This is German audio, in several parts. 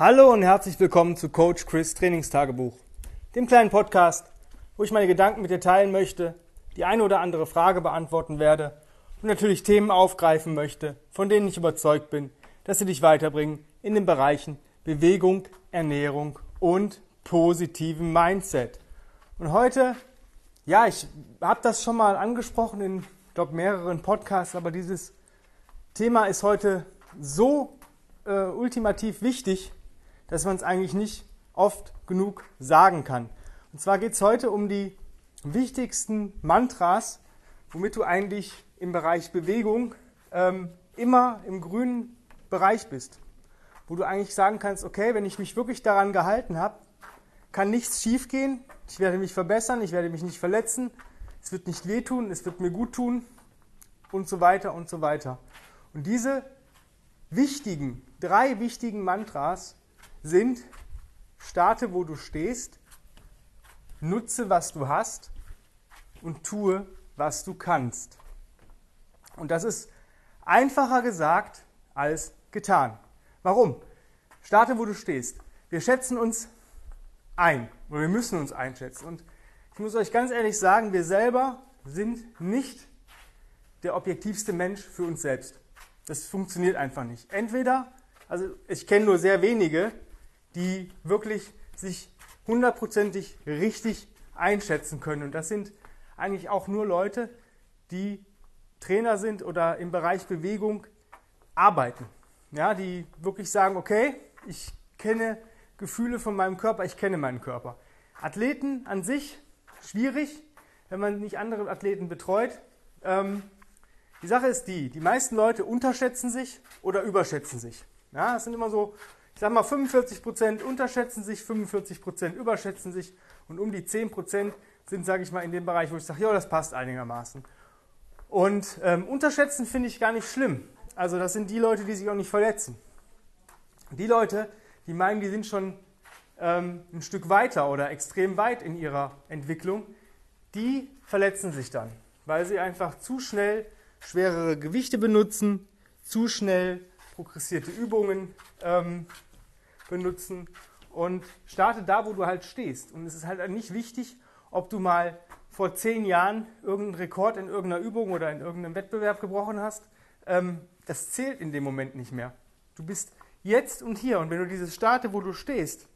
Hallo und herzlich willkommen zu Coach Chris Trainingstagebuch, dem kleinen Podcast, wo ich meine Gedanken mit dir teilen möchte, die eine oder andere Frage beantworten werde und natürlich Themen aufgreifen möchte, von denen ich überzeugt bin, dass sie dich weiterbringen in den Bereichen Bewegung, Ernährung und positivem Mindset. Und heute, ja, ich habe das schon mal angesprochen in, glaube mehreren Podcasts, aber dieses Thema ist heute so äh, ultimativ wichtig, dass man es eigentlich nicht oft genug sagen kann. Und zwar geht es heute um die wichtigsten Mantras, womit du eigentlich im Bereich Bewegung ähm, immer im grünen Bereich bist. Wo du eigentlich sagen kannst, okay, wenn ich mich wirklich daran gehalten habe, kann nichts schiefgehen, ich werde mich verbessern, ich werde mich nicht verletzen, es wird nicht wehtun, es wird mir gut tun und so weiter und so weiter. Und diese wichtigen, drei wichtigen Mantras sind, starte, wo du stehst, nutze, was du hast und tue, was du kannst. Und das ist einfacher gesagt als getan. Warum? Starte, wo du stehst. Wir schätzen uns ein oder wir müssen uns einschätzen. Und ich muss euch ganz ehrlich sagen, wir selber sind nicht der objektivste Mensch für uns selbst. Das funktioniert einfach nicht. Entweder, also ich kenne nur sehr wenige, die wirklich sich hundertprozentig richtig einschätzen können. Und das sind eigentlich auch nur Leute, die Trainer sind oder im Bereich Bewegung arbeiten. Ja, die wirklich sagen, okay, ich kenne Gefühle von meinem Körper, ich kenne meinen Körper. Athleten an sich schwierig, wenn man nicht andere Athleten betreut. Ähm, die Sache ist die, die meisten Leute unterschätzen sich oder überschätzen sich. Ja, das sind immer so ich sage mal, 45% unterschätzen sich, 45% überschätzen sich und um die 10% sind, sage ich mal, in dem Bereich, wo ich sage, ja, das passt einigermaßen. Und ähm, unterschätzen finde ich gar nicht schlimm. Also das sind die Leute, die sich auch nicht verletzen. Die Leute, die meinen, die sind schon ähm, ein Stück weiter oder extrem weit in ihrer Entwicklung, die verletzen sich dann, weil sie einfach zu schnell schwerere Gewichte benutzen, zu schnell progressierte Übungen ähm, benutzen und starte da, wo du halt stehst. Und es ist halt nicht wichtig, ob du mal vor zehn Jahren irgendeinen Rekord in irgendeiner Übung oder in irgendeinem Wettbewerb gebrochen hast. Ähm, das zählt in dem Moment nicht mehr. Du bist jetzt und hier. Und wenn du dieses starte, wo du stehst,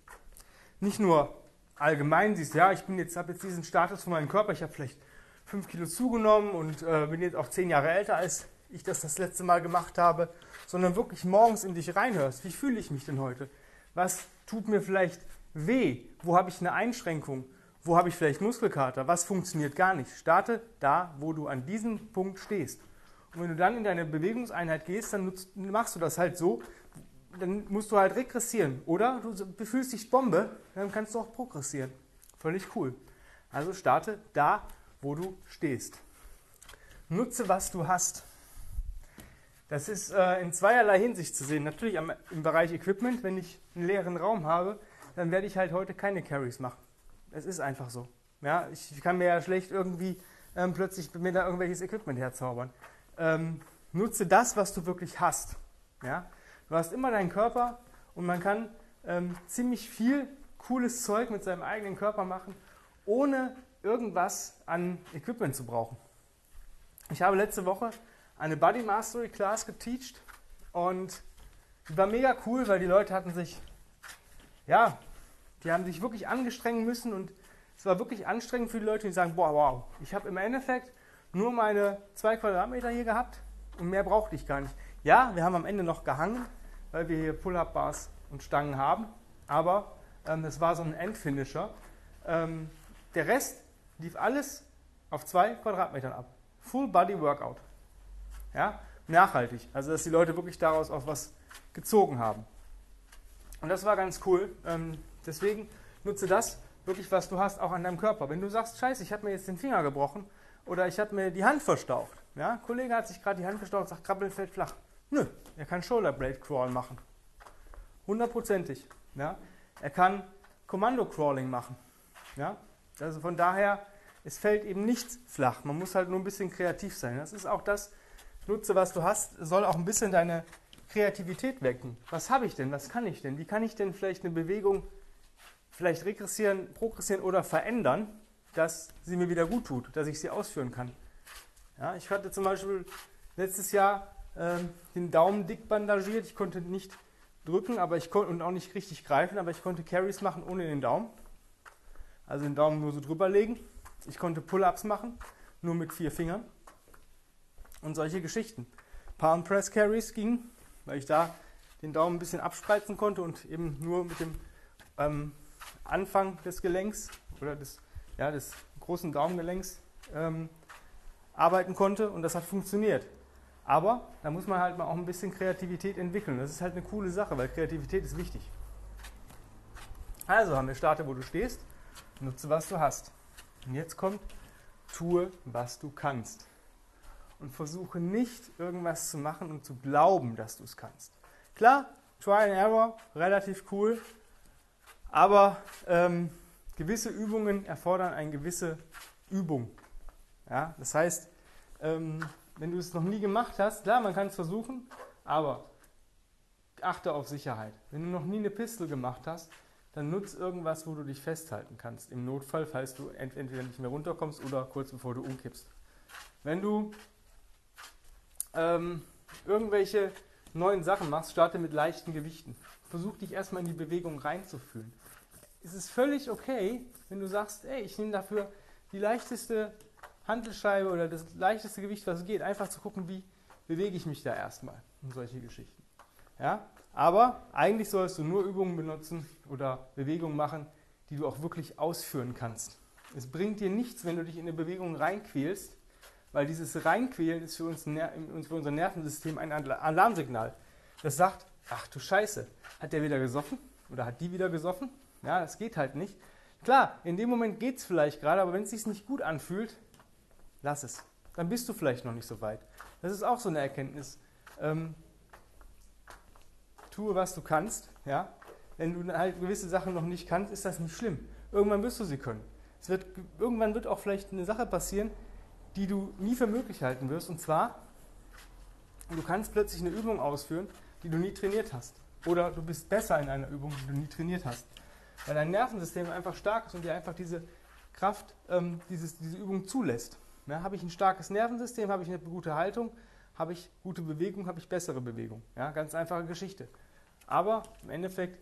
nicht nur allgemein siehst, ja, ich jetzt, habe jetzt diesen Status von meinem Körper, ich habe vielleicht fünf Kilo zugenommen und äh, bin jetzt auch zehn Jahre älter, als ich das das letzte Mal gemacht habe, sondern wirklich morgens in dich reinhörst. Wie fühle ich mich denn heute? Was tut mir vielleicht weh? Wo habe ich eine Einschränkung? Wo habe ich vielleicht Muskelkater? Was funktioniert gar nicht? Starte da, wo du an diesem Punkt stehst. Und wenn du dann in deine Bewegungseinheit gehst, dann nutzt, machst du das halt so, dann musst du halt regressieren. Oder du fühlst dich Bombe, dann kannst du auch progressieren. Völlig cool. Also starte da, wo du stehst. Nutze, was du hast. Das ist äh, in zweierlei Hinsicht zu sehen. Natürlich am, im Bereich Equipment, wenn ich einen leeren Raum habe, dann werde ich halt heute keine Carries machen. Es ist einfach so. Ja, ich kann mir ja schlecht irgendwie ähm, plötzlich mir da irgendwelches Equipment herzaubern. Ähm, nutze das, was du wirklich hast. Ja? Du hast immer deinen Körper und man kann ähm, ziemlich viel cooles Zeug mit seinem eigenen Körper machen, ohne irgendwas an Equipment zu brauchen. Ich habe letzte Woche eine Body Mastery Class geteacht und die war mega cool, weil die Leute hatten sich, ja, die haben sich wirklich angestrengen müssen und es war wirklich anstrengend für die Leute, die sagen, boah, wow, ich habe im Endeffekt nur meine zwei Quadratmeter hier gehabt und mehr brauchte ich gar nicht. Ja, wir haben am Ende noch gehangen, weil wir hier Pull-Up-Bars und Stangen haben, aber ähm, war so ein Endfinisher. Ähm, der Rest lief alles auf zwei Quadratmetern ab. Full Body Workout. Ja? Nachhaltig. Also, dass die Leute wirklich daraus auch was gezogen haben. Und das war ganz cool. Ähm, deswegen nutze das wirklich, was du hast, auch an deinem Körper. Wenn du sagst, scheiße, ich habe mir jetzt den Finger gebrochen oder ich habe mir die Hand verstaucht. Ja? Ein Kollege hat sich gerade die Hand verstaucht und sagt, Krabbeln fällt flach. Nö, er kann Shoulder Blade Crawl machen. Hundertprozentig. Ja? Er kann Kommando Crawling machen. Ja? Also von daher, es fällt eben nichts flach. Man muss halt nur ein bisschen kreativ sein. Das ist auch das, nutze, was du hast, soll auch ein bisschen deine Kreativität wecken. Was habe ich denn? Was kann ich denn? Wie kann ich denn vielleicht eine Bewegung vielleicht regressieren, progressieren oder verändern, dass sie mir wieder gut tut, dass ich sie ausführen kann? Ja, ich hatte zum Beispiel letztes Jahr ähm, den Daumen dick bandagiert. Ich konnte nicht drücken, aber ich und auch nicht richtig greifen, aber ich konnte Carries machen ohne den Daumen. Also den Daumen nur so drüber legen. Ich konnte Pull-ups machen, nur mit vier Fingern. Und solche Geschichten. Palm Press Carries gingen, weil ich da den Daumen ein bisschen abspreizen konnte und eben nur mit dem ähm, Anfang des Gelenks oder des, ja, des großen Daumengelenks ähm, arbeiten konnte und das hat funktioniert. Aber da muss man halt mal auch ein bisschen Kreativität entwickeln. Das ist halt eine coole Sache, weil Kreativität ist wichtig. Also haben wir Starte, wo du stehst, nutze, was du hast. Und jetzt kommt, tue, was du kannst. Und versuche nicht irgendwas zu machen und zu glauben, dass du es kannst. Klar, Try and Error, relativ cool, aber ähm, gewisse Übungen erfordern eine gewisse Übung. Ja, das heißt, ähm, wenn du es noch nie gemacht hast, klar, man kann es versuchen, aber achte auf Sicherheit. Wenn du noch nie eine Pistol gemacht hast, dann nutz irgendwas, wo du dich festhalten kannst. Im Notfall, falls du entweder nicht mehr runterkommst oder kurz bevor du umkippst. Wenn du ähm, irgendwelche neuen Sachen machst, starte mit leichten Gewichten. Versuch dich erstmal in die Bewegung reinzufühlen. Es ist völlig okay, wenn du sagst, ey, ich nehme dafür die leichteste Handelscheibe oder das leichteste Gewicht, was geht, einfach zu gucken, wie bewege ich mich da erstmal und solche Geschichten. Ja? Aber eigentlich sollst du nur Übungen benutzen oder Bewegungen machen, die du auch wirklich ausführen kannst. Es bringt dir nichts, wenn du dich in eine Bewegung reinquälst, weil dieses Reinquälen ist für, uns, für unser Nervensystem ein Alarmsignal. Das sagt, ach du Scheiße, hat der wieder gesoffen oder hat die wieder gesoffen? Ja, das geht halt nicht. Klar, in dem Moment geht es vielleicht gerade, aber wenn es sich nicht gut anfühlt, lass es. Dann bist du vielleicht noch nicht so weit. Das ist auch so eine Erkenntnis. Ähm, tue, was du kannst. Ja? Wenn du halt gewisse Sachen noch nicht kannst, ist das nicht schlimm. Irgendwann wirst du sie können. Es wird, irgendwann wird auch vielleicht eine Sache passieren, die du nie für möglich halten wirst. Und zwar, du kannst plötzlich eine Übung ausführen, die du nie trainiert hast. Oder du bist besser in einer Übung, die du nie trainiert hast. Weil dein Nervensystem einfach stark ist und dir einfach diese Kraft, ähm, dieses, diese Übung zulässt. Ja, habe ich ein starkes Nervensystem, habe ich eine gute Haltung, habe ich gute Bewegung, habe ich bessere Bewegung. Ja, ganz einfache Geschichte. Aber im Endeffekt,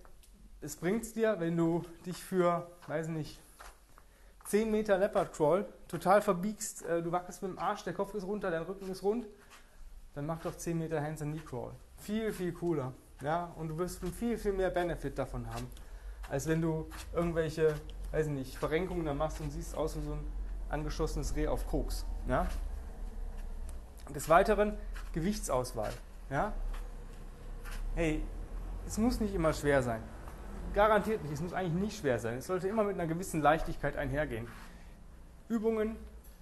es bringt es dir, wenn du dich für, weiß nicht, 10 Meter Leopard Crawl total verbiegst, äh, du wackelst mit dem Arsch, der Kopf ist runter, dein Rücken ist rund, dann mach doch 10 Meter Hands and Knee Crawl. Viel, viel cooler. Ja? Und du wirst viel, viel mehr Benefit davon haben, als wenn du irgendwelche, weiß nicht, Verrenkungen da machst und siehst aus wie so ein angeschossenes Reh auf Koks. Ja? Des Weiteren Gewichtsauswahl. Ja? Hey, es muss nicht immer schwer sein. Garantiert nicht, es muss eigentlich nicht schwer sein. Es sollte immer mit einer gewissen Leichtigkeit einhergehen. Übungen,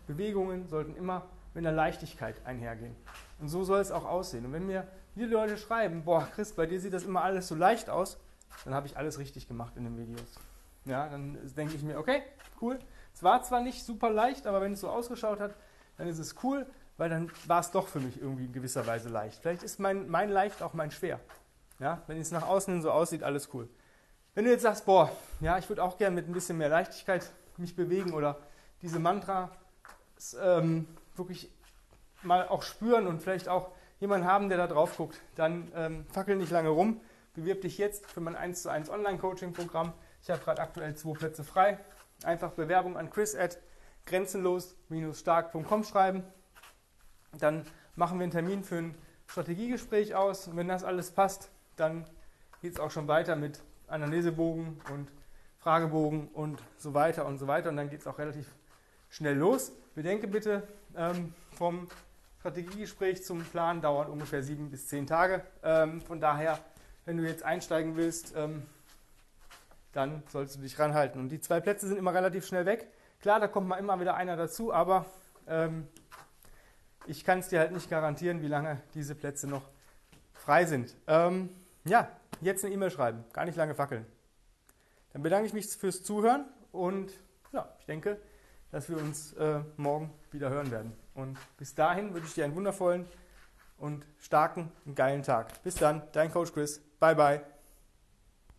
Bewegungen sollten immer mit einer Leichtigkeit einhergehen. Und so soll es auch aussehen. Und wenn mir die Leute schreiben, boah, Chris, bei dir sieht das immer alles so leicht aus, dann habe ich alles richtig gemacht in den Videos. Ja, dann denke ich mir, okay, cool. Es war zwar nicht super leicht, aber wenn es so ausgeschaut hat, dann ist es cool, weil dann war es doch für mich irgendwie in gewisser Weise leicht. Vielleicht ist mein, mein leicht auch mein schwer. Ja, wenn es nach außen so aussieht, alles cool. Wenn du jetzt sagst, boah, ja, ich würde auch gerne mit ein bisschen mehr Leichtigkeit mich bewegen oder diese Mantra ähm, wirklich mal auch spüren und vielleicht auch jemanden haben, der da drauf guckt, dann ähm, fackel nicht lange rum. Bewirb dich jetzt für mein 1 zu 1 Online-Coaching-Programm. Ich habe gerade aktuell zwei Plätze frei. Einfach Bewerbung an chris at grenzenlos-stark.com schreiben. Dann machen wir einen Termin für ein Strategiegespräch aus. Und wenn das alles passt, dann geht es auch schon weiter mit Analysebogen und Fragebogen und so weiter und so weiter. Und dann geht es auch relativ schnell los. Bedenke bitte, ähm, vom Strategiegespräch zum Plan dauert ungefähr sieben bis zehn Tage. Ähm, von daher, wenn du jetzt einsteigen willst, ähm, dann sollst du dich ranhalten. Und die zwei Plätze sind immer relativ schnell weg. Klar, da kommt mal immer wieder einer dazu, aber ähm, ich kann es dir halt nicht garantieren, wie lange diese Plätze noch frei sind. Ähm, ja, jetzt eine E-Mail schreiben, gar nicht lange fackeln. Dann bedanke ich mich fürs Zuhören und ja, ich denke, dass wir uns äh, morgen wieder hören werden. Und bis dahin wünsche ich dir einen wundervollen und starken und geilen Tag. Bis dann, dein Coach Chris. Bye, bye.